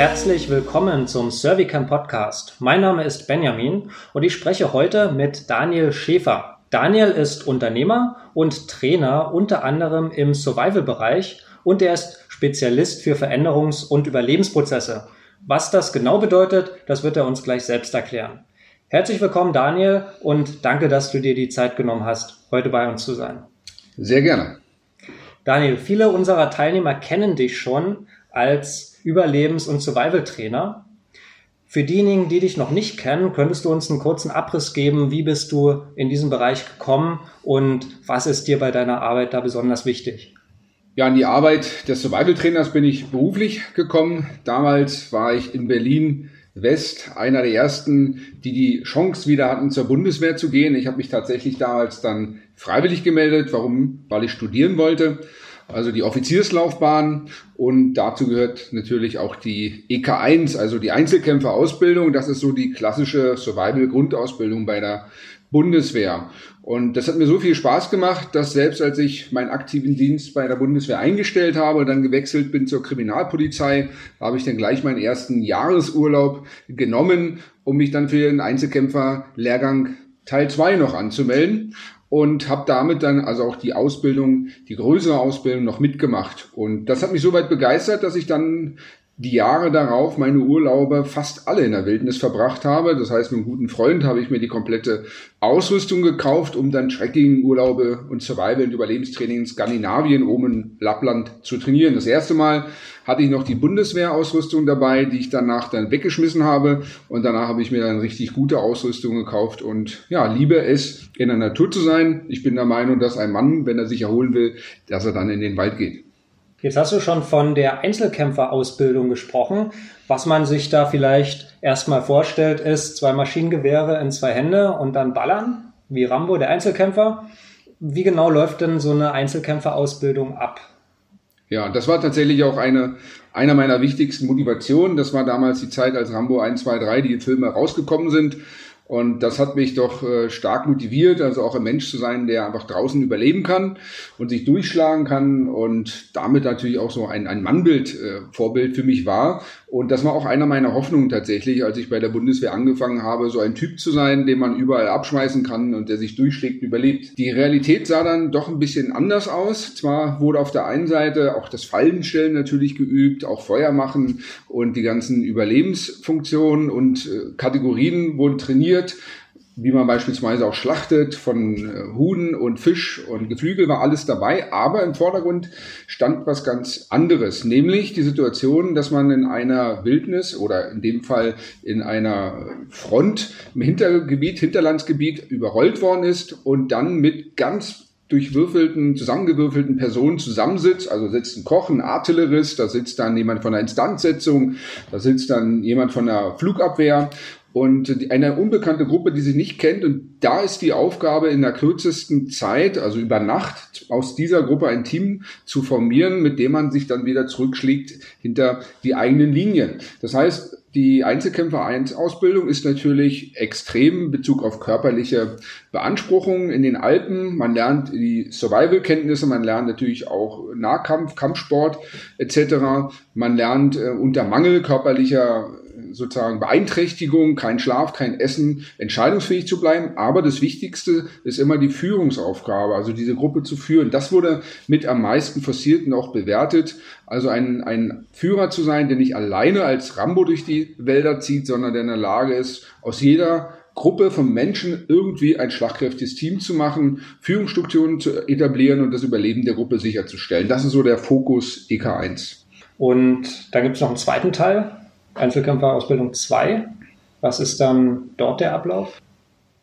herzlich willkommen zum Servicam Podcast. Mein Name ist Benjamin und ich spreche heute mit Daniel Schäfer. Daniel ist Unternehmer und Trainer unter anderem im Survival-Bereich und er ist Spezialist für Veränderungs- und Überlebensprozesse. Was das genau bedeutet, das wird er uns gleich selbst erklären. Herzlich willkommen, Daniel, und danke, dass du dir die Zeit genommen hast, heute bei uns zu sein. Sehr gerne. Daniel, viele unserer Teilnehmer kennen dich schon als Überlebens- und Survival-Trainer. Für diejenigen, die dich noch nicht kennen, könntest du uns einen kurzen Abriss geben, wie bist du in diesen Bereich gekommen und was ist dir bei deiner Arbeit da besonders wichtig? Ja, an die Arbeit des Survival-Trainers bin ich beruflich gekommen. Damals war ich in Berlin West einer der ersten, die die Chance wieder hatten, zur Bundeswehr zu gehen. Ich habe mich tatsächlich damals dann freiwillig gemeldet. Warum? Weil ich studieren wollte also die Offizierslaufbahn und dazu gehört natürlich auch die EK1, also die Einzelkämpferausbildung. Das ist so die klassische Survival-Grundausbildung bei der Bundeswehr. Und das hat mir so viel Spaß gemacht, dass selbst als ich meinen aktiven Dienst bei der Bundeswehr eingestellt habe, dann gewechselt bin zur Kriminalpolizei, habe ich dann gleich meinen ersten Jahresurlaub genommen, um mich dann für den Einzelkämpfer-Lehrgang Teil 2 noch anzumelden und habe damit dann also auch die Ausbildung, die größere Ausbildung noch mitgemacht. Und das hat mich soweit begeistert, dass ich dann die Jahre darauf meine Urlaube fast alle in der Wildnis verbracht habe. Das heißt, mit einem guten Freund habe ich mir die komplette Ausrüstung gekauft, um dann Trekking-Urlaube und Survival- und Überlebenstraining in Skandinavien, oben in Lappland zu trainieren. Das erste Mal hatte ich noch die Bundeswehrausrüstung dabei, die ich danach dann weggeschmissen habe. Und danach habe ich mir dann richtig gute Ausrüstung gekauft und ja, liebe es, in der Natur zu sein. Ich bin der Meinung, dass ein Mann, wenn er sich erholen will, dass er dann in den Wald geht. Jetzt hast du schon von der Einzelkämpferausbildung gesprochen. Was man sich da vielleicht erstmal vorstellt, ist zwei Maschinengewehre in zwei Hände und dann ballern, wie Rambo, der Einzelkämpfer. Wie genau läuft denn so eine Einzelkämpferausbildung ab? Ja, das war tatsächlich auch eine, einer meiner wichtigsten Motivationen. Das war damals die Zeit, als Rambo 1, 2, 3 die Filme rausgekommen sind. Und das hat mich doch äh, stark motiviert, also auch ein Mensch zu sein, der einfach draußen überleben kann und sich durchschlagen kann und damit natürlich auch so ein, ein Mannbild, äh, Vorbild für mich war. Und das war auch einer meiner Hoffnungen tatsächlich, als ich bei der Bundeswehr angefangen habe, so ein Typ zu sein, den man überall abschmeißen kann und der sich durchschlägt und überlebt. Die Realität sah dann doch ein bisschen anders aus. Zwar wurde auf der einen Seite auch das Fallenstellen natürlich geübt, auch Feuer machen und die ganzen Überlebensfunktionen und äh, Kategorien wurden trainiert trainiert, wie man beispielsweise auch schlachtet von äh, Huhn und Fisch und Geflügel war alles dabei, aber im Vordergrund stand was ganz anderes, nämlich die Situation, dass man in einer Wildnis oder in dem Fall in einer Front im Hintergebiet, Hinterlandsgebiet überrollt worden ist und dann mit ganz durchwürfelten, zusammengewürfelten Personen zusammensitzt. Also sitzt ein Koch, ein Artillerist, da sitzt dann jemand von der Instandsetzung, da sitzt dann jemand von der Flugabwehr und eine unbekannte Gruppe, die sie nicht kennt. Und da ist die Aufgabe in der kürzesten Zeit, also über Nacht, aus dieser Gruppe ein Team zu formieren, mit dem man sich dann wieder zurückschlägt hinter die eigenen Linien. Das heißt, die Einzelkämpfer 1 Ausbildung ist natürlich extrem in Bezug auf körperliche Beanspruchung in den Alpen. Man lernt die Survival-Kenntnisse, man lernt natürlich auch Nahkampf, Kampfsport etc. Man lernt äh, unter Mangel körperlicher sozusagen Beeinträchtigung, kein Schlaf, kein Essen, entscheidungsfähig zu bleiben. Aber das Wichtigste ist immer die Führungsaufgabe, also diese Gruppe zu führen. Das wurde mit am meisten forciert und auch bewertet. Also ein, ein Führer zu sein, der nicht alleine als Rambo durch die Wälder zieht, sondern der in der Lage ist, aus jeder Gruppe von Menschen irgendwie ein schlagkräftiges Team zu machen, Führungsstrukturen zu etablieren und das Überleben der Gruppe sicherzustellen. Das ist so der Fokus EK1. Und dann gibt es noch einen zweiten Teil, Einzelkämpferausbildung 2. Was ist dann dort der Ablauf?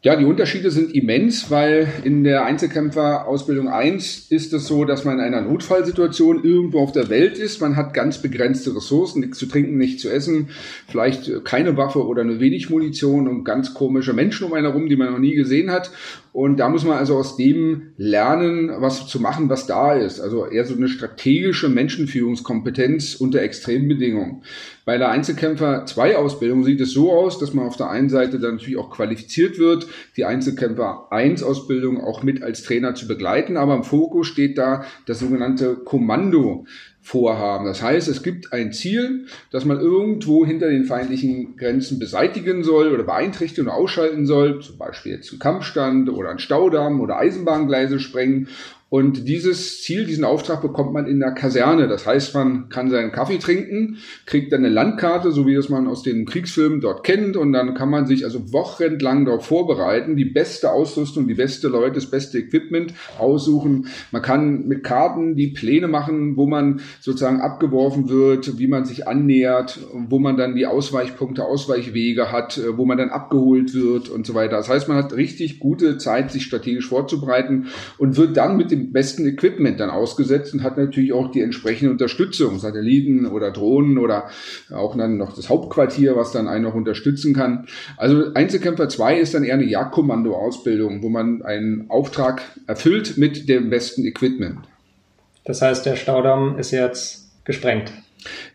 Ja, die Unterschiede sind immens, weil in der Einzelkämpferausbildung 1 ist es so, dass man in einer Notfallsituation irgendwo auf der Welt ist. Man hat ganz begrenzte Ressourcen, nichts zu trinken, nichts zu essen, vielleicht keine Waffe oder nur wenig Munition und ganz komische Menschen um einen herum, die man noch nie gesehen hat. Und da muss man also aus dem lernen, was zu machen, was da ist. Also eher so eine strategische Menschenführungskompetenz unter extremen Bedingungen. Bei der Einzelkämpfer 2 Ausbildung sieht es so aus, dass man auf der einen Seite dann natürlich auch qualifiziert wird, die Einzelkämpfer 1 Ausbildung auch mit als Trainer zu begleiten, aber im Fokus steht da das sogenannte Kommando. Vorhaben. Das heißt, es gibt ein Ziel, das man irgendwo hinter den feindlichen Grenzen beseitigen soll oder beeinträchtigen oder ausschalten soll, zum Beispiel jetzt einen Kampfstand oder einen Staudamm oder Eisenbahngleise sprengen und dieses Ziel, diesen Auftrag bekommt man in der Kaserne. Das heißt, man kann seinen Kaffee trinken, kriegt dann eine Landkarte, so wie das man aus den Kriegsfilmen dort kennt. Und dann kann man sich also wochenlang darauf vorbereiten, die beste Ausrüstung, die beste Leute, das beste Equipment aussuchen. Man kann mit Karten die Pläne machen, wo man sozusagen abgeworfen wird, wie man sich annähert, wo man dann die Ausweichpunkte, Ausweichwege hat, wo man dann abgeholt wird und so weiter. Das heißt, man hat richtig gute Zeit, sich strategisch vorzubereiten und wird dann mit dem dem besten Equipment dann ausgesetzt und hat natürlich auch die entsprechende Unterstützung, Satelliten oder Drohnen oder auch dann noch das Hauptquartier, was dann einen noch unterstützen kann. Also Einzelkämpfer 2 ist dann eher eine Jagdkommando-Ausbildung, wo man einen Auftrag erfüllt mit dem besten Equipment. Das heißt, der Staudamm ist jetzt gesprengt.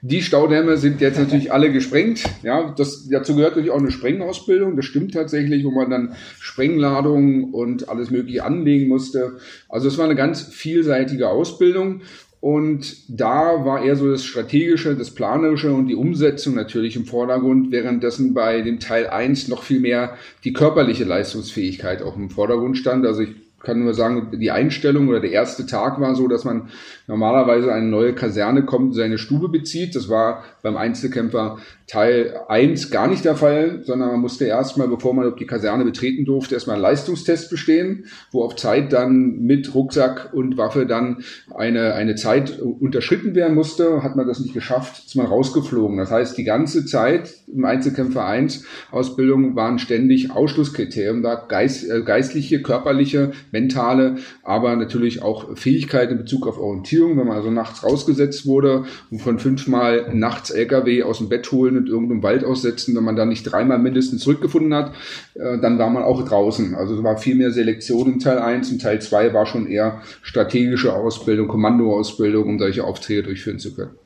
Die Staudämme sind jetzt natürlich alle gesprengt. Ja, das, dazu gehört natürlich auch eine Sprengausbildung. Das stimmt tatsächlich, wo man dann Sprengladungen und alles Mögliche anlegen musste. Also es war eine ganz vielseitige Ausbildung. Und da war eher so das Strategische, das Planerische und die Umsetzung natürlich im Vordergrund, währenddessen bei dem Teil 1 noch viel mehr die körperliche Leistungsfähigkeit auch im Vordergrund stand. Also ich kann nur sagen, die Einstellung oder der erste Tag war so, dass man normalerweise eine neue Kaserne kommt, seine Stube bezieht. Das war beim Einzelkämpfer Teil 1 gar nicht der Fall, sondern man musste erstmal, bevor man die Kaserne betreten durfte, erstmal einen Leistungstest bestehen, wo auf Zeit dann mit Rucksack und Waffe dann eine, eine Zeit unterschritten werden musste. Hat man das nicht geschafft, ist man rausgeflogen. Das heißt, die ganze Zeit im Einzelkämpfer 1 Ausbildung waren ständig Ausschlusskriterien, da geist, äh, geistliche, körperliche, mentale, aber natürlich auch Fähigkeiten in Bezug auf Orientierung, wenn man also nachts rausgesetzt wurde und von fünfmal nachts LKW aus dem Bett holen und irgendeinem Wald aussetzen, wenn man da nicht dreimal mindestens zurückgefunden hat, äh, dann war man auch draußen. Also es war viel mehr Selektion in Teil 1 und Teil 2 war schon eher strategische Ausbildung, Kommandoausbildung, um solche Aufträge durchführen zu können.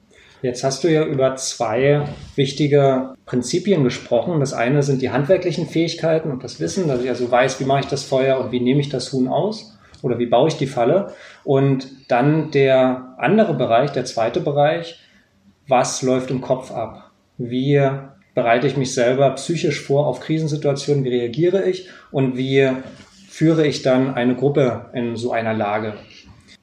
Jetzt hast du ja über zwei wichtige Prinzipien gesprochen. Das eine sind die handwerklichen Fähigkeiten und das Wissen, dass ich also weiß, wie mache ich das Feuer und wie nehme ich das Huhn aus oder wie baue ich die Falle. Und dann der andere Bereich, der zweite Bereich, was läuft im Kopf ab? Wie bereite ich mich selber psychisch vor auf Krisensituationen? Wie reagiere ich? Und wie führe ich dann eine Gruppe in so einer Lage?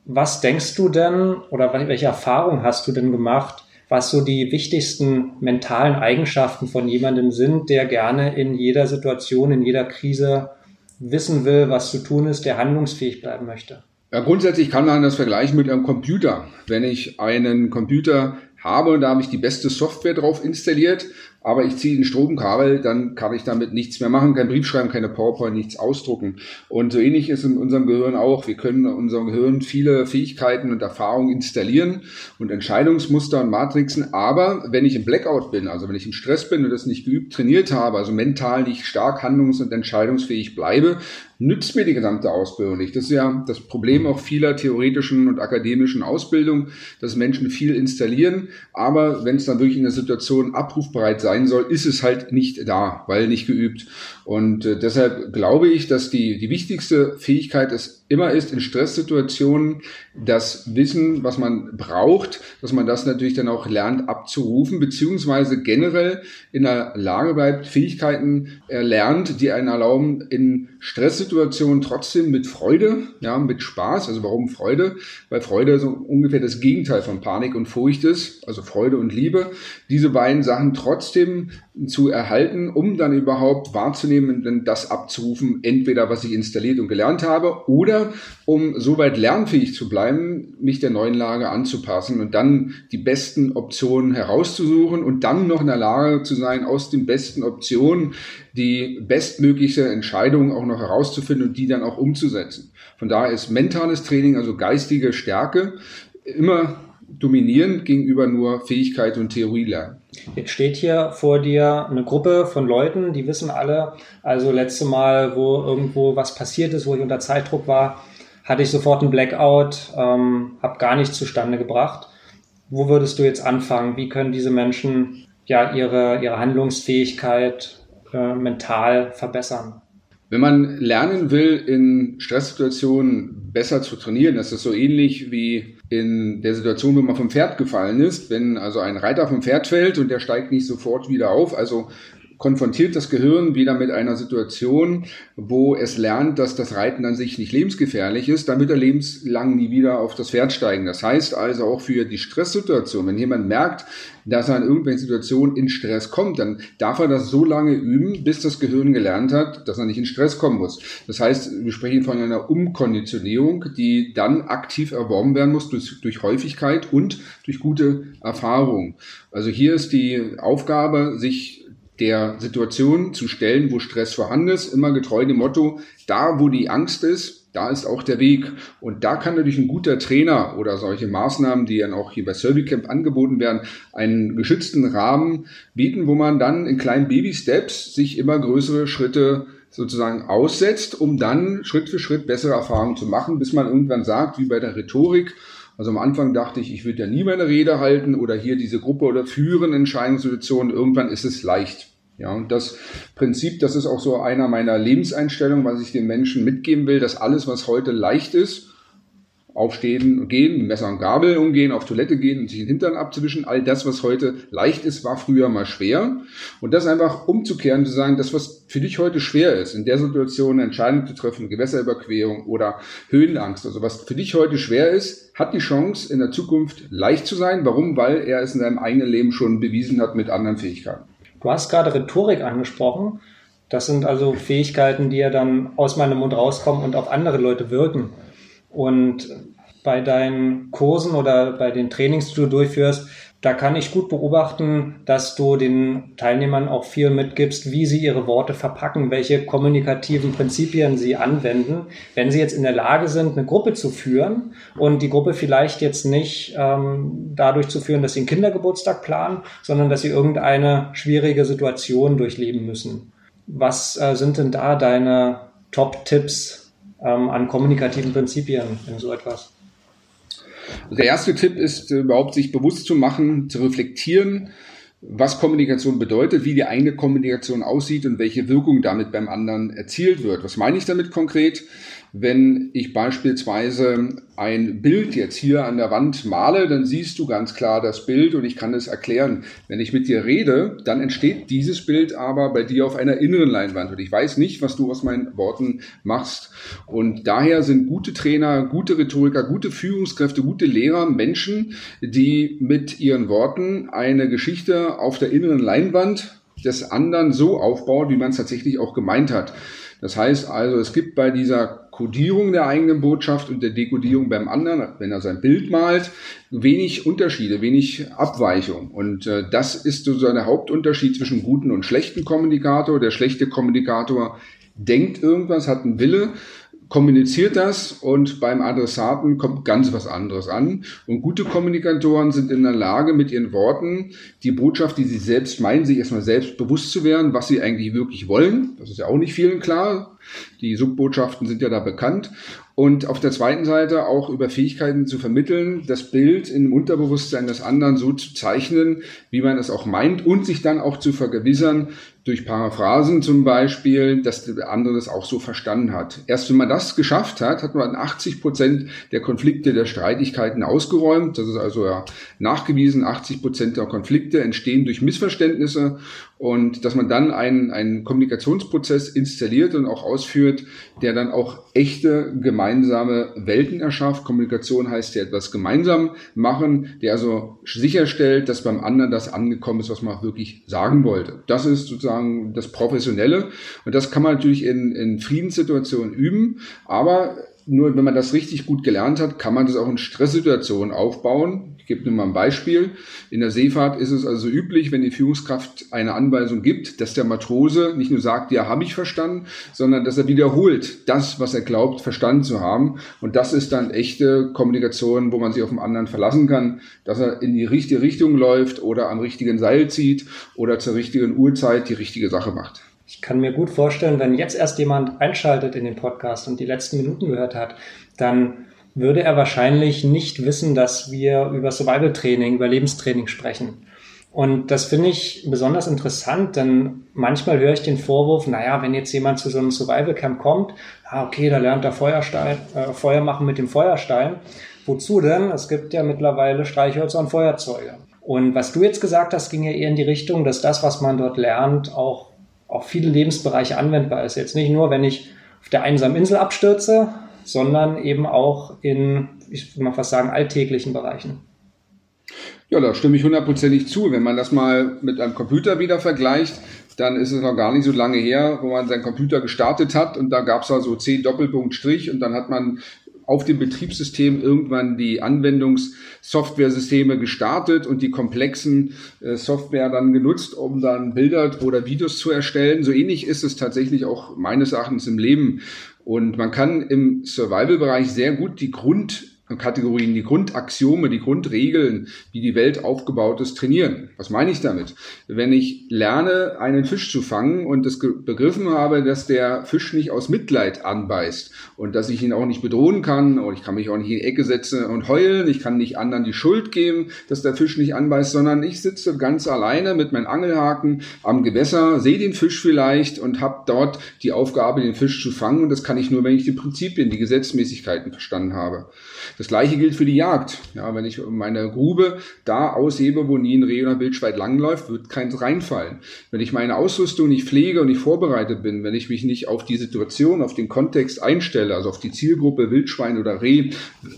Was denkst du denn oder welche Erfahrung hast du denn gemacht, was so die wichtigsten mentalen Eigenschaften von jemandem sind, der gerne in jeder Situation, in jeder Krise wissen will, was zu tun ist, der handlungsfähig bleiben möchte? Ja, grundsätzlich kann man das vergleichen mit einem Computer. Wenn ich einen Computer habe, da habe ich die beste Software drauf installiert, aber ich ziehe ein Stromkabel, dann kann ich damit nichts mehr machen, kein Brief schreiben, keine PowerPoint, nichts ausdrucken. Und so ähnlich ist in unserem Gehirn auch. Wir können in unserem Gehirn viele Fähigkeiten und Erfahrungen installieren und Entscheidungsmuster und Matrixen. Aber wenn ich im Blackout bin, also wenn ich im Stress bin und das nicht geübt, trainiert habe, also mental nicht stark handlungs- und entscheidungsfähig bleibe, nützt mir die gesamte Ausbildung nicht. Das ist ja das Problem auch vieler theoretischen und akademischen Ausbildung, dass Menschen viel installieren, aber wenn es dann wirklich in der Situation abrufbereit sein soll, ist es halt nicht da, weil nicht geübt. Und äh, deshalb glaube ich, dass die, die wichtigste Fähigkeit es immer ist, in Stresssituationen das Wissen, was man braucht, dass man das natürlich dann auch lernt abzurufen, beziehungsweise generell in der Lage bleibt, Fähigkeiten erlernt, die einen erlauben, in Stresssituationen trotzdem mit Freude, ja, mit Spaß, also warum Freude? Weil Freude so ungefähr das Gegenteil von Panik und Furcht ist, also Freude und Liebe, diese beiden Sachen trotzdem zu erhalten, um dann überhaupt wahrzunehmen und das abzurufen, entweder was ich installiert und gelernt habe oder um soweit lernfähig zu bleiben, mich der neuen Lage anzupassen und dann die besten Optionen herauszusuchen und dann noch in der Lage zu sein, aus den besten Optionen die bestmögliche Entscheidung auch noch herauszufinden und die dann auch umzusetzen. Von daher ist mentales Training, also geistige Stärke, immer dominierend gegenüber nur Fähigkeit und Theorie lernen. Jetzt steht hier vor dir eine Gruppe von Leuten, die wissen alle, also letzte Mal, wo irgendwo was passiert ist, wo ich unter Zeitdruck war, hatte ich sofort einen Blackout, ähm, habe gar nichts zustande gebracht. Wo würdest du jetzt anfangen? Wie können diese Menschen ja ihre, ihre Handlungsfähigkeit äh, mental verbessern? Wenn man lernen will, in Stresssituationen besser zu trainieren. Das ist so ähnlich wie in der Situation, wenn man vom Pferd gefallen ist. Wenn also ein Reiter vom Pferd fällt und der steigt nicht sofort wieder auf, also konfrontiert das Gehirn wieder mit einer Situation, wo es lernt, dass das Reiten an sich nicht lebensgefährlich ist, wird er lebenslang nie wieder auf das Pferd steigen. Das heißt also auch für die Stresssituation, wenn jemand merkt, dass er in irgendwelchen Situationen in Stress kommt, dann darf er das so lange üben, bis das Gehirn gelernt hat, dass er nicht in Stress kommen muss. Das heißt, wir sprechen von einer Umkonditionierung, die dann aktiv erworben werden muss durch, durch Häufigkeit und durch gute Erfahrung. Also hier ist die Aufgabe, sich der Situation zu stellen, wo Stress vorhanden ist, immer getreu dem Motto, da wo die Angst ist, da ist auch der Weg. Und da kann natürlich ein guter Trainer oder solche Maßnahmen, die dann auch hier bei Servicamp angeboten werden, einen geschützten Rahmen bieten, wo man dann in kleinen Baby-Steps sich immer größere Schritte sozusagen aussetzt, um dann Schritt für Schritt bessere Erfahrungen zu machen, bis man irgendwann sagt, wie bei der Rhetorik, also am Anfang dachte ich, ich würde ja nie meine Rede halten oder hier diese Gruppe oder führen Entscheidungssituationen. Irgendwann ist es leicht. Ja, und das Prinzip, das ist auch so einer meiner Lebenseinstellungen, was ich den Menschen mitgeben will, dass alles, was heute leicht ist, aufstehen und gehen, mit Messer und Gabel umgehen, auf Toilette gehen und sich den Hintern abzuwischen. All das, was heute leicht ist, war früher mal schwer. Und das einfach umzukehren, zu sagen, das, was für dich heute schwer ist, in der Situation Entscheidung zu treffen, Gewässerüberquerung oder Höhenangst, also was für dich heute schwer ist, hat die Chance, in der Zukunft leicht zu sein. Warum? Weil er es in seinem eigenen Leben schon bewiesen hat mit anderen Fähigkeiten. Du hast gerade Rhetorik angesprochen. Das sind also Fähigkeiten, die ja dann aus meinem Mund rauskommen und auf andere Leute wirken. Und bei deinen Kursen oder bei den Trainings, die du durchführst, da kann ich gut beobachten, dass du den Teilnehmern auch viel mitgibst, wie sie ihre Worte verpacken, welche kommunikativen Prinzipien sie anwenden. Wenn sie jetzt in der Lage sind, eine Gruppe zu führen und die Gruppe vielleicht jetzt nicht ähm, dadurch zu führen, dass sie einen Kindergeburtstag planen, sondern dass sie irgendeine schwierige Situation durchleben müssen. Was äh, sind denn da deine Top-Tipps ähm, an kommunikativen Prinzipien in so etwas? Der erste Tipp ist äh, überhaupt sich bewusst zu machen, zu reflektieren, was Kommunikation bedeutet, wie die eigene Kommunikation aussieht und welche Wirkung damit beim anderen erzielt wird. Was meine ich damit konkret? Wenn ich beispielsweise ein Bild jetzt hier an der Wand male, dann siehst du ganz klar das Bild und ich kann es erklären. Wenn ich mit dir rede, dann entsteht dieses Bild aber bei dir auf einer inneren Leinwand und ich weiß nicht, was du aus meinen Worten machst. Und daher sind gute Trainer, gute Rhetoriker, gute Führungskräfte, gute Lehrer Menschen, die mit ihren Worten eine Geschichte auf der inneren Leinwand des anderen so aufbauen, wie man es tatsächlich auch gemeint hat. Das heißt also, es gibt bei dieser Kodierung der eigenen Botschaft und der Dekodierung beim anderen, wenn er sein Bild malt, wenig Unterschiede, wenig Abweichung. Und äh, das ist so der Hauptunterschied zwischen guten und schlechten Kommunikator. Der schlechte Kommunikator denkt irgendwas, hat einen Wille kommuniziert das und beim Adressaten kommt ganz was anderes an. Und gute Kommunikatoren sind in der Lage, mit ihren Worten die Botschaft, die sie selbst meinen, sich erstmal selbst bewusst zu werden, was sie eigentlich wirklich wollen. Das ist ja auch nicht vielen klar. Die Subbotschaften sind ja da bekannt. Und auf der zweiten Seite auch über Fähigkeiten zu vermitteln, das Bild im Unterbewusstsein des anderen so zu zeichnen, wie man es auch meint und sich dann auch zu vergewissern, durch Paraphrasen zum Beispiel, dass der andere das auch so verstanden hat. Erst wenn man das geschafft hat, hat man 80 Prozent der Konflikte, der Streitigkeiten ausgeräumt. Das ist also ja nachgewiesen, 80 Prozent der Konflikte entstehen durch Missverständnisse und dass man dann einen, einen Kommunikationsprozess installiert und auch ausführt, der dann auch echte gemeinsame Welten erschafft. Kommunikation heißt ja etwas gemeinsam machen, der also sicherstellt, dass beim anderen das angekommen ist, was man wirklich sagen wollte. Das ist sozusagen das Professionelle. Und das kann man natürlich in, in Friedenssituationen üben, aber nur wenn man das richtig gut gelernt hat, kann man das auch in Stresssituationen aufbauen. Ich gebe nur mal ein Beispiel. In der Seefahrt ist es also üblich, wenn die Führungskraft eine Anweisung gibt, dass der Matrose nicht nur sagt, ja, habe ich verstanden, sondern dass er wiederholt das, was er glaubt, verstanden zu haben. Und das ist dann echte Kommunikation, wo man sich auf den anderen verlassen kann, dass er in die richtige Richtung läuft oder am richtigen Seil zieht oder zur richtigen Uhrzeit die richtige Sache macht. Ich kann mir gut vorstellen, wenn jetzt erst jemand einschaltet in den Podcast und die letzten Minuten gehört hat, dann würde er wahrscheinlich nicht wissen, dass wir über Survival Training, über Lebenstraining sprechen. Und das finde ich besonders interessant, denn manchmal höre ich den Vorwurf, naja, wenn jetzt jemand zu so einem Survival Camp kommt, ah, okay, da lernt er Feuerstein, äh, Feuer machen mit dem Feuerstein. Wozu denn? Es gibt ja mittlerweile Streichhölzer und Feuerzeuge. Und was du jetzt gesagt hast, ging ja eher in die Richtung, dass das, was man dort lernt, auch auf viele Lebensbereiche anwendbar ist. Jetzt nicht nur, wenn ich auf der einsamen Insel abstürze, sondern eben auch in, ich würde mal fast sagen, alltäglichen Bereichen. Ja, da stimme ich hundertprozentig zu. Wenn man das mal mit einem Computer wieder vergleicht, dann ist es noch gar nicht so lange her, wo man seinen Computer gestartet hat und da gab es also zehn Doppelpunkt Strich und dann hat man auf dem Betriebssystem irgendwann die Anwendungssoftware-Systeme gestartet und die komplexen äh, Software dann genutzt, um dann Bilder oder Videos zu erstellen. So ähnlich ist es tatsächlich auch meines Erachtens im Leben. Und man kann im Survival-Bereich sehr gut die Grund Kategorien, die Grundaxiome, die Grundregeln, wie die Welt aufgebaut ist, trainieren. Was meine ich damit? Wenn ich lerne, einen Fisch zu fangen und es begriffen habe, dass der Fisch nicht aus Mitleid anbeißt und dass ich ihn auch nicht bedrohen kann und ich kann mich auch nicht in die Ecke setzen und heulen, ich kann nicht anderen die Schuld geben, dass der Fisch nicht anbeißt, sondern ich sitze ganz alleine mit meinen Angelhaken am Gewässer, sehe den Fisch vielleicht und habe dort die Aufgabe, den Fisch zu fangen und das kann ich nur, wenn ich die Prinzipien, die Gesetzmäßigkeiten verstanden habe. Das gleiche gilt für die Jagd. Ja, wenn ich meine Grube da aushebe, wo nie ein Reh oder Wildschwein langläuft, wird keins reinfallen. Wenn ich meine Ausrüstung nicht pflege und nicht vorbereitet bin, wenn ich mich nicht auf die Situation, auf den Kontext einstelle, also auf die Zielgruppe Wildschwein oder Reh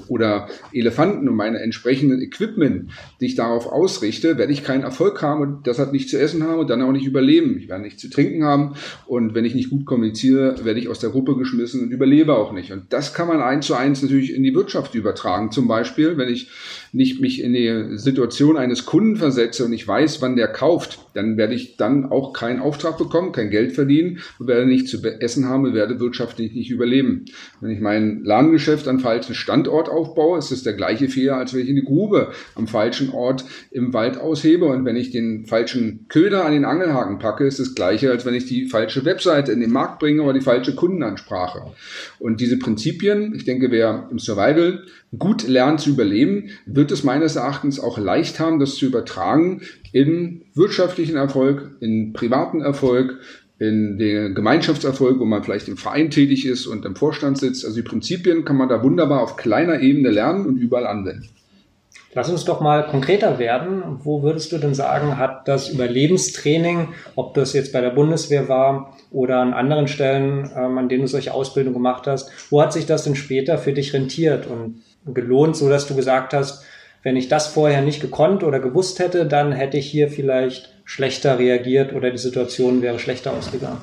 oder Elefanten und meine entsprechenden Equipment, die ich darauf ausrichte, werde ich keinen Erfolg haben und deshalb nicht zu essen haben und dann auch nicht überleben. Ich werde nicht zu trinken haben und wenn ich nicht gut kommuniziere, werde ich aus der Gruppe geschmissen und überlebe auch nicht. Und das kann man eins zu eins natürlich in die Wirtschaft übertragen übertragen. Zum Beispiel, wenn ich nicht mich in die Situation eines Kunden versetze und ich weiß, wann der kauft, dann werde ich dann auch keinen Auftrag bekommen, kein Geld verdienen und werde nicht zu essen haben und werde wirtschaftlich nicht überleben. Wenn ich mein Ladengeschäft an falschen Standort aufbaue, ist es der gleiche Fehler, als wenn ich eine Grube am falschen Ort im Wald aushebe und wenn ich den falschen Köder an den Angelhaken packe, ist das gleiche, als wenn ich die falsche Webseite in den Markt bringe oder die falsche Kundenansprache. Und diese Prinzipien, ich denke, wer im Survival gut lernt zu überleben, wird es meines Erachtens auch leicht haben, das zu übertragen in wirtschaftlichen Erfolg, in privaten Erfolg, in den Gemeinschaftserfolg, wo man vielleicht im Verein tätig ist und im Vorstand sitzt. Also die Prinzipien kann man da wunderbar auf kleiner Ebene lernen und überall anwenden. Lass uns doch mal konkreter werden. Wo würdest du denn sagen, hat das Überlebenstraining, ob das jetzt bei der Bundeswehr war oder an anderen Stellen, ähm, an denen du solche Ausbildung gemacht hast, wo hat sich das denn später für dich rentiert und gelohnt, so dass du gesagt hast, wenn ich das vorher nicht gekonnt oder gewusst hätte, dann hätte ich hier vielleicht schlechter reagiert oder die Situation wäre schlechter ausgegangen.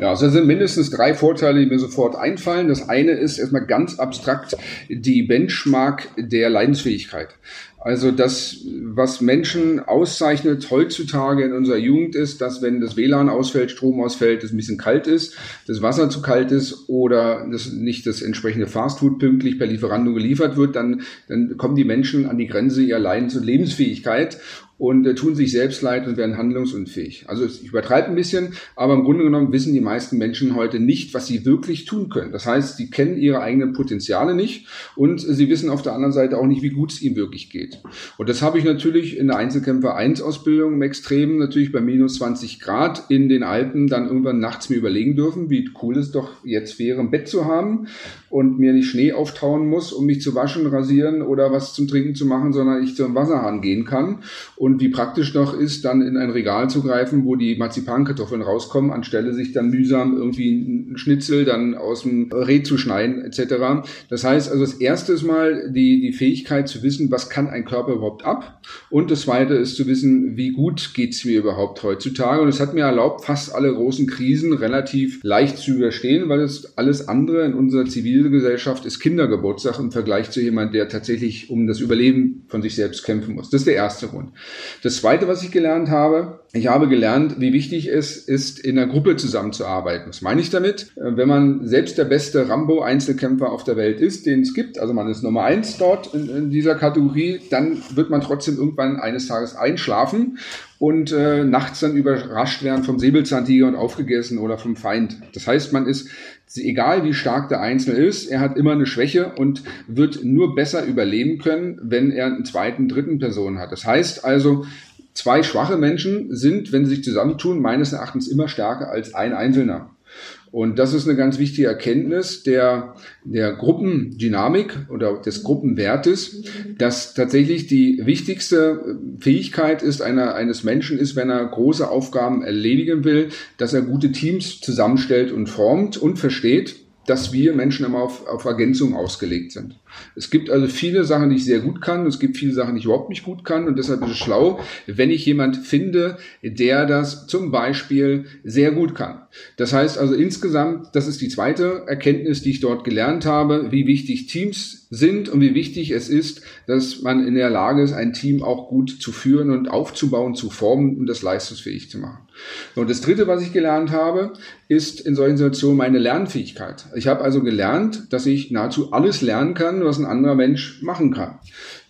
Ja, also es sind mindestens drei Vorteile, die mir sofort einfallen. Das eine ist erstmal ganz abstrakt die Benchmark der Leidensfähigkeit. Also das, was Menschen auszeichnet heutzutage in unserer Jugend ist, dass wenn das WLAN ausfällt, Strom ausfällt, es ein bisschen kalt ist, das Wasser zu kalt ist oder das nicht das entsprechende Fastfood pünktlich per Lieferando geliefert wird, dann, dann kommen die Menschen an die Grenze ihrer Leidens- und Lebensfähigkeit und äh, tun sich selbst leid und werden handlungsunfähig. Also ich übertreibe ein bisschen, aber im Grunde genommen wissen die meisten Menschen heute nicht, was sie wirklich tun können. Das heißt, sie kennen ihre eigenen Potenziale nicht und sie wissen auf der anderen Seite auch nicht, wie gut es ihnen wirklich geht. Und das habe ich natürlich in der Einzelkämpfer 1 Ausbildung im Extremen natürlich bei minus 20 Grad in den Alpen dann irgendwann nachts mir überlegen dürfen, wie cool es doch jetzt wäre, ein Bett zu haben und mir nicht Schnee auftauen muss, um mich zu waschen, rasieren oder was zum Trinken zu machen, sondern ich zum Wasserhahn gehen kann. Und wie praktisch noch ist, dann in ein Regal zu greifen, wo die Marzipankartoffeln rauskommen, anstelle sich dann mühsam irgendwie ein Schnitzel dann aus dem Reh zu schneiden etc. Das heißt also, das erste ist mal die, die Fähigkeit zu wissen, was kann ein Körper überhaupt ab? Und das zweite ist zu wissen, wie gut geht's mir überhaupt heutzutage? Und es hat mir erlaubt, fast alle großen Krisen relativ leicht zu überstehen, weil es alles andere in unserer Zivilgesellschaft ist Kindergeburtstag im Vergleich zu jemand, der tatsächlich um das Überleben von sich selbst kämpfen muss. Das ist der erste Grund. Das Zweite, was ich gelernt habe, ich habe gelernt, wie wichtig es ist, in einer Gruppe zusammenzuarbeiten. Was meine ich damit? Äh, wenn man selbst der beste Rambo-Einzelkämpfer auf der Welt ist, den es gibt, also man ist Nummer eins dort in, in dieser Kategorie, dann wird man trotzdem irgendwann eines Tages einschlafen und äh, nachts dann überrascht werden vom Säbelzahntiger und aufgegessen oder vom Feind. Das heißt, man ist, egal wie stark der Einzelne ist, er hat immer eine Schwäche und wird nur besser überleben können, wenn er einen zweiten, dritten Person hat. Das heißt also, zwei schwache Menschen sind, wenn sie sich zusammentun, meines Erachtens immer stärker als ein Einzelner. Und das ist eine ganz wichtige Erkenntnis der, der Gruppendynamik oder des Gruppenwertes, dass tatsächlich die wichtigste Fähigkeit ist einer, eines Menschen ist, wenn er große Aufgaben erledigen will, dass er gute Teams zusammenstellt und formt und versteht, dass wir Menschen immer auf, auf Ergänzung ausgelegt sind. Es gibt also viele Sachen, die ich sehr gut kann. Es gibt viele Sachen, die ich überhaupt nicht gut kann. Und deshalb ist es schlau, wenn ich jemand finde, der das zum Beispiel sehr gut kann. Das heißt also insgesamt, das ist die zweite Erkenntnis, die ich dort gelernt habe, wie wichtig Teams sind und wie wichtig es ist, dass man in der Lage ist, ein Team auch gut zu führen und aufzubauen, zu formen und das leistungsfähig zu machen. Und das dritte, was ich gelernt habe, ist in solchen Situationen meine Lernfähigkeit. Ich habe also gelernt, dass ich nahezu alles lernen kann, was ein anderer Mensch machen kann.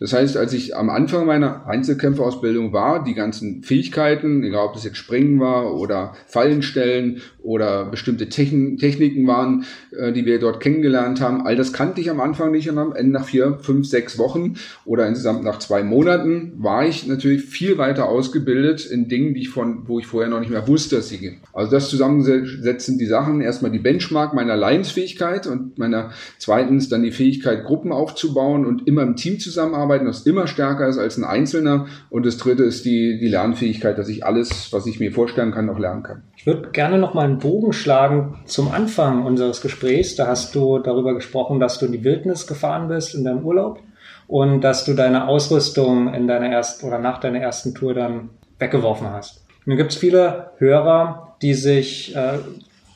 Das heißt, als ich am Anfang meiner Einzelkämpferausbildung war, die ganzen Fähigkeiten, egal ob das jetzt Springen war oder Fallenstellen oder bestimmte Techniken waren, äh, die wir dort kennengelernt haben, all das kannte ich am Anfang nicht und am Ende nach vier, fünf, sechs Wochen oder insgesamt nach zwei Monaten war ich natürlich viel weiter ausgebildet in Dingen, die ich von, wo ich vorher noch nicht mehr wusste, dass sie gehen. Also das zusammensetzen die Sachen, erstmal die Benchmark meiner Leinsfähigkeit und meiner zweitens dann die Fähigkeit, Gruppen aufzubauen und immer im Team zusammenarbeiten zusammenarbeiten, das immer stärker ist als ein Einzelner. Und das dritte ist die, die Lernfähigkeit, dass ich alles, was ich mir vorstellen kann, auch lernen kann. Ich würde gerne noch mal einen Bogen schlagen zum Anfang unseres Gesprächs. Da hast du darüber gesprochen, dass du in die Wildnis gefahren bist in deinem Urlaub und dass du deine Ausrüstung in deiner ersten oder nach deiner ersten Tour dann weggeworfen hast. Nun gibt es viele Hörer, die sich äh,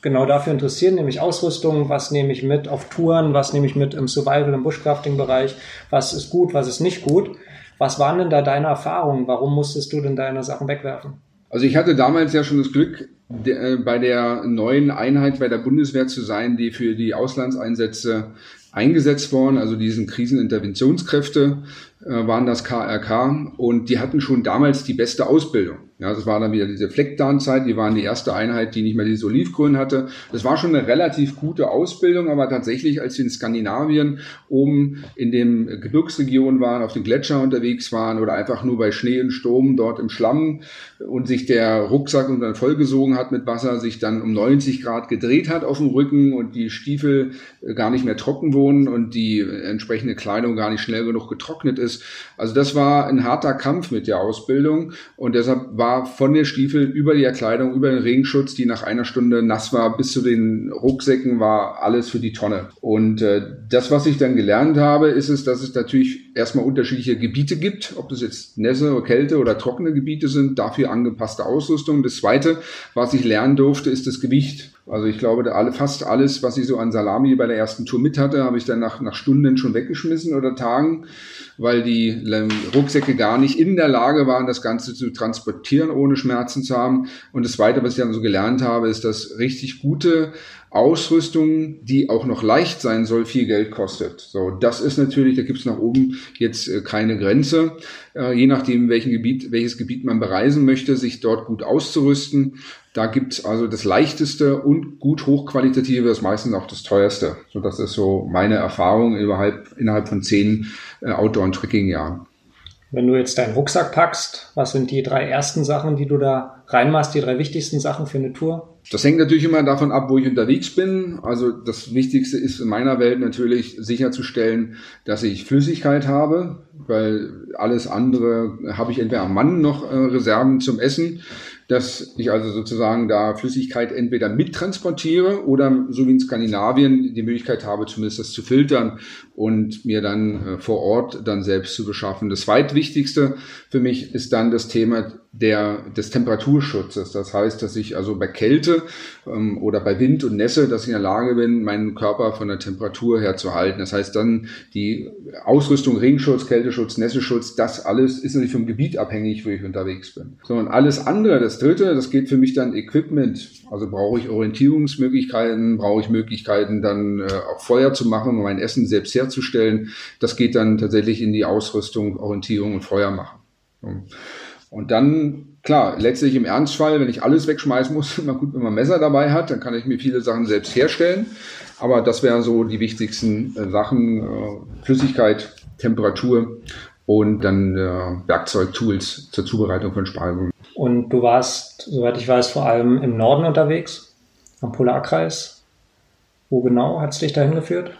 genau dafür interessieren, nämlich Ausrüstung, was nehme ich mit auf Touren, was nehme ich mit im Survival, im Bushcrafting-Bereich, was ist gut, was ist nicht gut. Was waren denn da deine Erfahrungen? Warum musstest du denn deine Sachen wegwerfen? Also ich hatte damals ja schon das Glück, äh, bei der neuen Einheit bei der Bundeswehr zu sein, die für die Auslandseinsätze eingesetzt worden, also diesen Kriseninterventionskräfte äh, waren das KRK und die hatten schon damals die beste Ausbildung. Ja, das war dann wieder diese Fleckdarm-Zeit, die waren die erste Einheit, die nicht mehr dieses Olivgrün hatte. Das war schon eine relativ gute Ausbildung, aber tatsächlich, als wir in Skandinavien oben in den Gebirgsregionen waren, auf den Gletscher unterwegs waren oder einfach nur bei Schnee und Sturm dort im Schlamm und sich der Rucksack und dann vollgesogen hat mit Wasser, sich dann um 90 Grad gedreht hat auf dem Rücken und die Stiefel gar nicht mehr trocken wurden und die entsprechende Kleidung gar nicht schnell genug getrocknet ist. Also das war ein harter Kampf mit der Ausbildung und deshalb war war von der Stiefel über die Erkleidung, über den Regenschutz, die nach einer Stunde nass war, bis zu den Rucksäcken war alles für die Tonne. Und äh, das, was ich dann gelernt habe, ist es, dass es natürlich erstmal unterschiedliche Gebiete gibt, ob das jetzt Nässe oder Kälte oder trockene Gebiete sind, dafür angepasste Ausrüstung. Das Zweite, was ich lernen durfte, ist das Gewicht. Also ich glaube, alle, fast alles, was ich so an Salami bei der ersten Tour mit hatte, habe ich dann nach, nach Stunden schon weggeschmissen oder Tagen, weil die ähm, Rucksäcke gar nicht in der Lage waren, das Ganze zu transportieren, ohne Schmerzen zu haben. Und das Zweite, was ich dann so gelernt habe, ist, dass richtig gute Ausrüstung, die auch noch leicht sein soll, viel Geld kostet. So, das ist natürlich, da gibt es nach oben jetzt äh, keine Grenze, äh, je nachdem, welchen Gebiet, welches Gebiet man bereisen möchte, sich dort gut auszurüsten. Da gibt's also das leichteste und gut hochqualitative, das meistens auch das teuerste. So, das ist so meine Erfahrung innerhalb, innerhalb von zehn äh, Outdoor- und Trekking-Jahren. Wenn du jetzt deinen Rucksack packst, was sind die drei ersten Sachen, die du da reinmachst, die drei wichtigsten Sachen für eine Tour? Das hängt natürlich immer davon ab, wo ich unterwegs bin. Also das Wichtigste ist in meiner Welt natürlich sicherzustellen, dass ich Flüssigkeit habe, weil alles andere habe ich entweder am Mann noch äh, Reserven zum Essen dass ich also sozusagen da Flüssigkeit entweder mittransportiere oder so wie in Skandinavien die Möglichkeit habe, zumindest das zu filtern und mir dann äh, vor Ort dann selbst zu beschaffen. Das zweitwichtigste für mich ist dann das Thema der, des Temperaturschutzes. Das heißt, dass ich also bei Kälte ähm, oder bei Wind und Nässe, dass ich in der Lage bin, meinen Körper von der Temperatur her zu halten. Das heißt dann die Ausrüstung, Regenschutz, Kälteschutz, Nässeschutz, das alles ist natürlich vom Gebiet abhängig, wo ich unterwegs bin. Sondern alles andere, das dritte, das geht für mich dann Equipment. Also brauche ich Orientierungsmöglichkeiten, brauche ich Möglichkeiten dann äh, auch Feuer zu machen, um mein Essen selbst herzustellen. Das geht dann tatsächlich in die Ausrüstung, Orientierung und Feuer machen. Und dann, klar, letztlich im Ernstfall, wenn ich alles wegschmeißen muss, immer gut, wenn man Messer dabei hat, dann kann ich mir viele Sachen selbst herstellen. Aber das wären so die wichtigsten äh, Sachen, äh, Flüssigkeit, Temperatur und dann äh, Werkzeugtools zur Zubereitung von Speisen. Und du warst, soweit ich weiß, vor allem im Norden unterwegs, am Polarkreis. Wo genau hat es dich dahin geführt?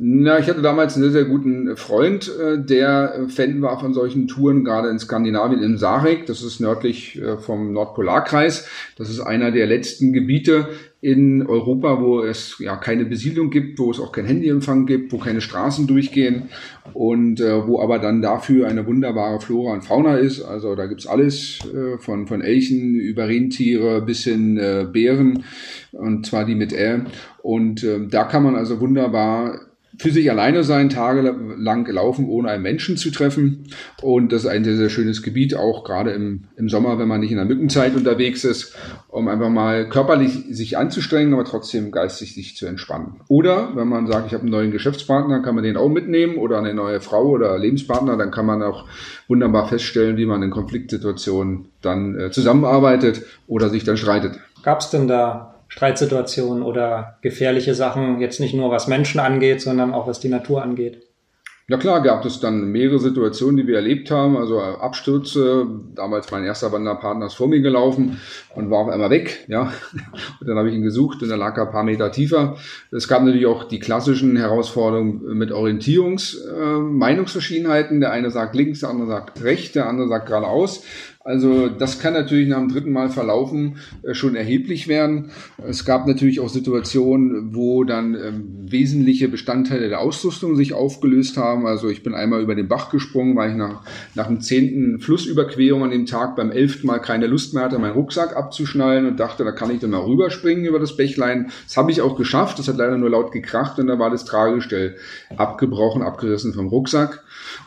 Na, ich hatte damals einen sehr, sehr guten Freund, äh, der Fan war von solchen Touren, gerade in Skandinavien, in Sarek. Das ist nördlich äh, vom Nordpolarkreis. Das ist einer der letzten Gebiete in Europa, wo es ja keine Besiedlung gibt, wo es auch kein Handyempfang gibt, wo keine Straßen durchgehen und äh, wo aber dann dafür eine wunderbare Flora und Fauna ist. Also da gibt's alles äh, von, von Elchen über Rentiere bis hin äh, Bären und zwar die mit L. Und äh, da kann man also wunderbar für sich alleine sein, tagelang laufen, ohne einen Menschen zu treffen. Und das ist ein sehr, sehr schönes Gebiet, auch gerade im, im Sommer, wenn man nicht in der Mückenzeit unterwegs ist, um einfach mal körperlich sich anzustrengen, aber trotzdem geistig sich zu entspannen. Oder wenn man sagt, ich habe einen neuen Geschäftspartner, kann man den auch mitnehmen oder eine neue Frau oder Lebenspartner, dann kann man auch wunderbar feststellen, wie man in Konfliktsituationen dann äh, zusammenarbeitet oder sich dann streitet. Gab es denn da Streitsituationen oder gefährliche Sachen, jetzt nicht nur was Menschen angeht, sondern auch was die Natur angeht? Ja klar, gab es dann mehrere Situationen, die wir erlebt haben. Also Abstürze. Damals mein erster Wanderpartner ist vor mir gelaufen und war auf einmal weg. Ja, und dann habe ich ihn gesucht und er lag ein paar Meter tiefer. Es gab natürlich auch die klassischen Herausforderungen mit Orientierungs-, äh. Der eine sagt links, der andere sagt rechts, der andere sagt geradeaus. Also das kann natürlich nach dem dritten Mal verlaufen äh, schon erheblich werden. Es gab natürlich auch Situationen, wo dann ähm, wesentliche Bestandteile der Ausrüstung sich aufgelöst haben. Also ich bin einmal über den Bach gesprungen, weil ich nach, nach dem zehnten Flussüberquerung an dem Tag beim elften Mal keine Lust mehr hatte, meinen Rucksack abzuschnallen und dachte, da kann ich dann mal rüberspringen über das Bächlein. Das habe ich auch geschafft. Das hat leider nur laut gekracht und da war das Tragestell abgebrochen, abgerissen vom Rucksack.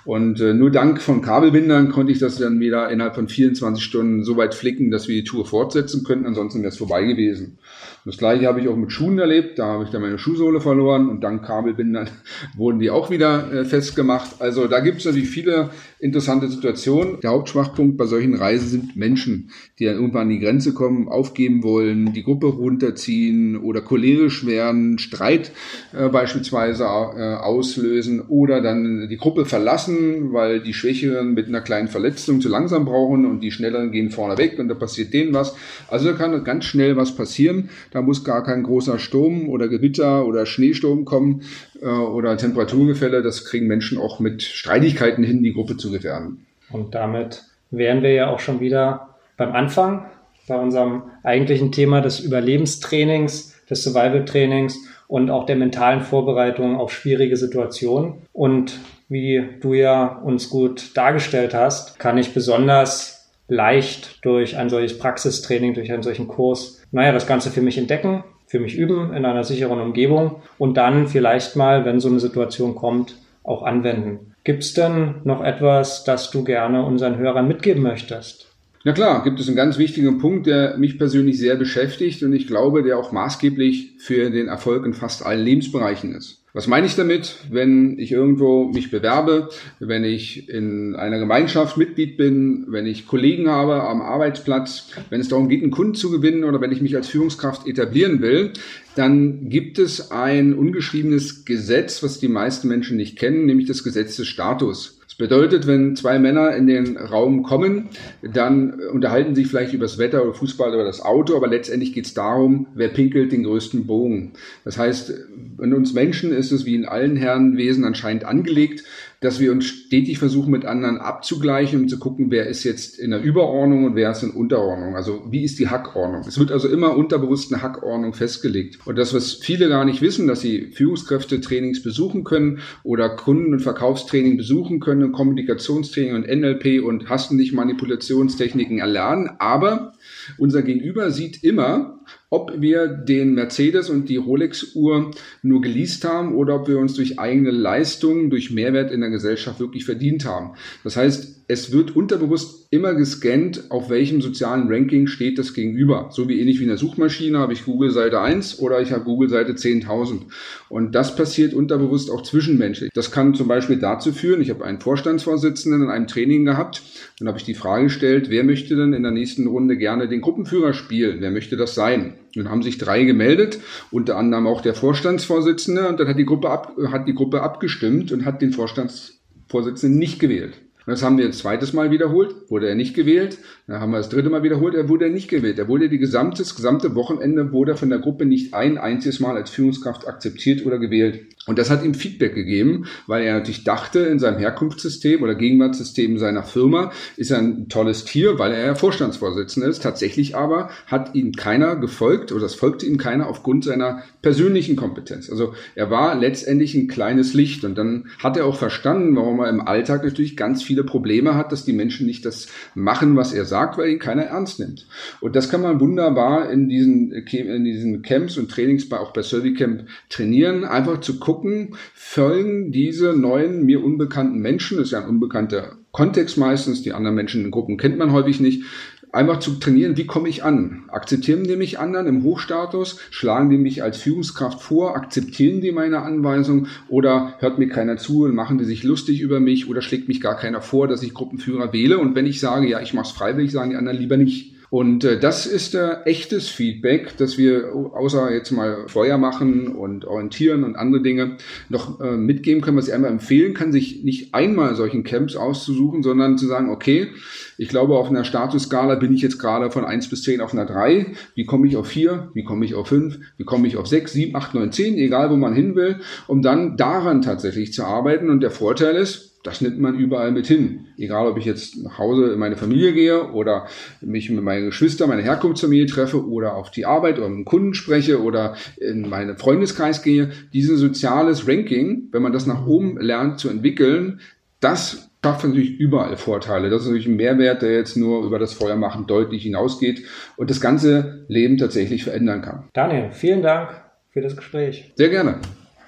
Und äh, nur dank von Kabelbindern konnte ich das dann wieder innerhalb von 24 Stunden so weit flicken, dass wir die Tour fortsetzen könnten. Ansonsten wäre es vorbei gewesen. Das gleiche habe ich auch mit Schuhen erlebt. Da habe ich dann meine Schuhsohle verloren und dank Kabelbindern wurden die auch wieder äh, festgemacht. Also da gibt es natürlich viele interessante Situationen. Der Hauptschwachpunkt bei solchen Reisen sind Menschen, die dann irgendwann an die Grenze kommen, aufgeben wollen, die Gruppe runterziehen oder cholerisch werden, Streit äh, beispielsweise äh, auslösen oder dann die Gruppe verlassen, weil die Schwächeren mit einer kleinen Verletzung zu langsam brauchen und die Schnelleren gehen vorne weg und da passiert denen was. Also da kann ganz schnell was passieren. Da muss gar kein großer Sturm oder Gewitter oder Schneesturm kommen äh, oder Temperaturgefälle. Das kriegen Menschen auch mit Streitigkeiten hin, die Gruppe zu gefährden. Und damit wären wir ja auch schon wieder beim Anfang, bei unserem eigentlichen Thema des Überlebenstrainings, des Survival-Trainings und auch der mentalen Vorbereitung auf schwierige Situationen. Und wie du ja uns gut dargestellt hast, kann ich besonders leicht durch ein solches Praxistraining, durch einen solchen Kurs naja, das Ganze für mich entdecken, für mich üben in einer sicheren Umgebung und dann vielleicht mal, wenn so eine Situation kommt, auch anwenden. Gibt es denn noch etwas, das du gerne unseren Hörern mitgeben möchtest? Na klar, gibt es einen ganz wichtigen Punkt, der mich persönlich sehr beschäftigt und ich glaube, der auch maßgeblich für den Erfolg in fast allen Lebensbereichen ist. Was meine ich damit? Wenn ich irgendwo mich bewerbe, wenn ich in einer Gemeinschaft Mitglied bin, wenn ich Kollegen habe am Arbeitsplatz, wenn es darum geht, einen Kunden zu gewinnen oder wenn ich mich als Führungskraft etablieren will, dann gibt es ein ungeschriebenes Gesetz, was die meisten Menschen nicht kennen, nämlich das Gesetz des Status. Das bedeutet, wenn zwei Männer in den Raum kommen, dann unterhalten sich vielleicht über das Wetter oder Fußball oder das Auto, aber letztendlich geht es darum, wer pinkelt den größten Bogen. Das heißt, in uns Menschen ist es wie in allen Herrenwesen anscheinend angelegt, dass wir uns stetig versuchen, mit anderen abzugleichen und zu gucken, wer ist jetzt in der Überordnung und wer ist in Unterordnung. Also wie ist die Hackordnung? Es wird also immer unterbewusst eine Hackordnung festgelegt. Und das, was viele gar nicht wissen, dass sie Führungskräfte-Trainings besuchen können oder Kunden- und Verkaufstraining besuchen können, Kommunikationstraining und NLP und hasten nicht Manipulationstechniken erlernen. Aber unser Gegenüber sieht immer, ob wir den Mercedes und die Rolex-Uhr nur geleast haben oder ob wir uns durch eigene Leistungen, durch Mehrwert in der Gesellschaft wirklich verdient haben. Das heißt, es wird unterbewusst immer gescannt, auf welchem sozialen Ranking steht das gegenüber. So wie ähnlich wie in der Suchmaschine habe ich Google Seite 1 oder ich habe Google Seite 10.000. Und das passiert unterbewusst auch zwischenmenschlich. Das kann zum Beispiel dazu führen, ich habe einen Vorstandsvorsitzenden in einem Training gehabt, dann habe ich die Frage gestellt, wer möchte denn in der nächsten Runde gerne den Gruppenführer spielen? Wer möchte das sein? Dann haben sich drei gemeldet, unter anderem auch der Vorstandsvorsitzende, und dann hat die Gruppe, ab, hat die Gruppe abgestimmt und hat den Vorstands Vorsitzenden nicht gewählt. Das haben wir ein zweites Mal wiederholt, wurde er nicht gewählt. Dann haben wir das dritte Mal wiederholt, er wurde nicht gewählt. Er wurde die gesamte, das gesamte Wochenende wurde von der Gruppe nicht ein einziges Mal als Führungskraft akzeptiert oder gewählt. Und das hat ihm Feedback gegeben, weil er natürlich dachte, in seinem Herkunftssystem oder Gegenwartssystem seiner Firma ist er ein tolles Tier, weil er Vorstandsvorsitzender ist. Tatsächlich aber hat ihm keiner gefolgt oder es folgte ihm keiner aufgrund seiner persönlichen Kompetenz. Also er war letztendlich ein kleines Licht und dann hat er auch verstanden, warum er im Alltag natürlich ganz viele Probleme hat, dass die Menschen nicht das machen, was er sagt, weil ihn keiner ernst nimmt. Und das kann man wunderbar in diesen, in diesen Camps und Trainings, auch bei Servicamp trainieren, einfach zu gucken, gucken, folgen diese neuen, mir unbekannten Menschen, das ist ja ein unbekannter Kontext meistens, die anderen Menschen in Gruppen kennt man häufig nicht, einfach zu trainieren, wie komme ich an? Akzeptieren die mich anderen im Hochstatus? Schlagen die mich als Führungskraft vor? Akzeptieren die meine Anweisung? Oder hört mir keiner zu und machen die sich lustig über mich? Oder schlägt mich gar keiner vor, dass ich Gruppenführer wähle? Und wenn ich sage, ja, ich mache es freiwillig, sagen die anderen lieber nicht. Und äh, das ist äh, echtes Feedback, dass wir außer jetzt mal Feuer machen und orientieren und andere Dinge noch äh, mitgeben können, was ich einmal empfehlen kann, sich nicht einmal solchen Camps auszusuchen, sondern zu sagen, okay, ich glaube, auf einer Statusskala bin ich jetzt gerade von eins bis zehn auf einer drei. Wie komme ich auf vier? Wie komme ich auf fünf? Wie komme ich auf sechs, sieben, acht, neun, zehn? Egal, wo man hin will, um dann daran tatsächlich zu arbeiten. Und der Vorteil ist, das nimmt man überall mit hin. Egal, ob ich jetzt nach Hause in meine Familie gehe oder mich mit meinen Geschwistern, meiner Herkunftsfamilie treffe oder auf die Arbeit oder mit einem Kunden spreche oder in meinen Freundeskreis gehe. Dieses soziales Ranking, wenn man das nach oben lernt zu entwickeln, das schafft natürlich überall Vorteile. Das ist natürlich ein Mehrwert, der jetzt nur über das Feuermachen deutlich hinausgeht und das ganze Leben tatsächlich verändern kann. Daniel, vielen Dank für das Gespräch. Sehr gerne.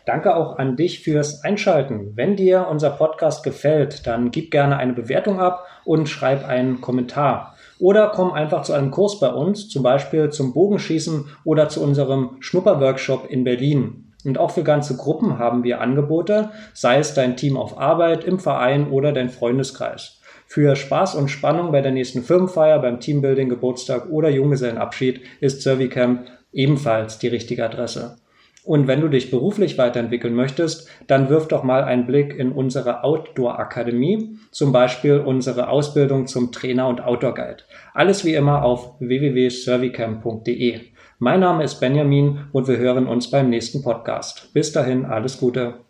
Danke auch an dich fürs Einschalten. Wenn dir unser Podcast gefällt, dann gib gerne eine Bewertung ab und schreib einen Kommentar. Oder komm einfach zu einem Kurs bei uns, zum Beispiel zum Bogenschießen oder zu unserem Schnupperworkshop in Berlin. Und auch für ganze Gruppen haben wir Angebote, sei es dein Team auf Arbeit, im Verein oder dein Freundeskreis. Für Spaß und Spannung bei der nächsten Firmenfeier, beim Teambuilding, Geburtstag oder Junggesellenabschied ist Servicamp ebenfalls die richtige Adresse. Und wenn du dich beruflich weiterentwickeln möchtest, dann wirf doch mal einen Blick in unsere Outdoor-Akademie, zum Beispiel unsere Ausbildung zum Trainer und Outdoor Guide. Alles wie immer auf www.servicamp.de. Mein Name ist Benjamin und wir hören uns beim nächsten Podcast. Bis dahin, alles Gute.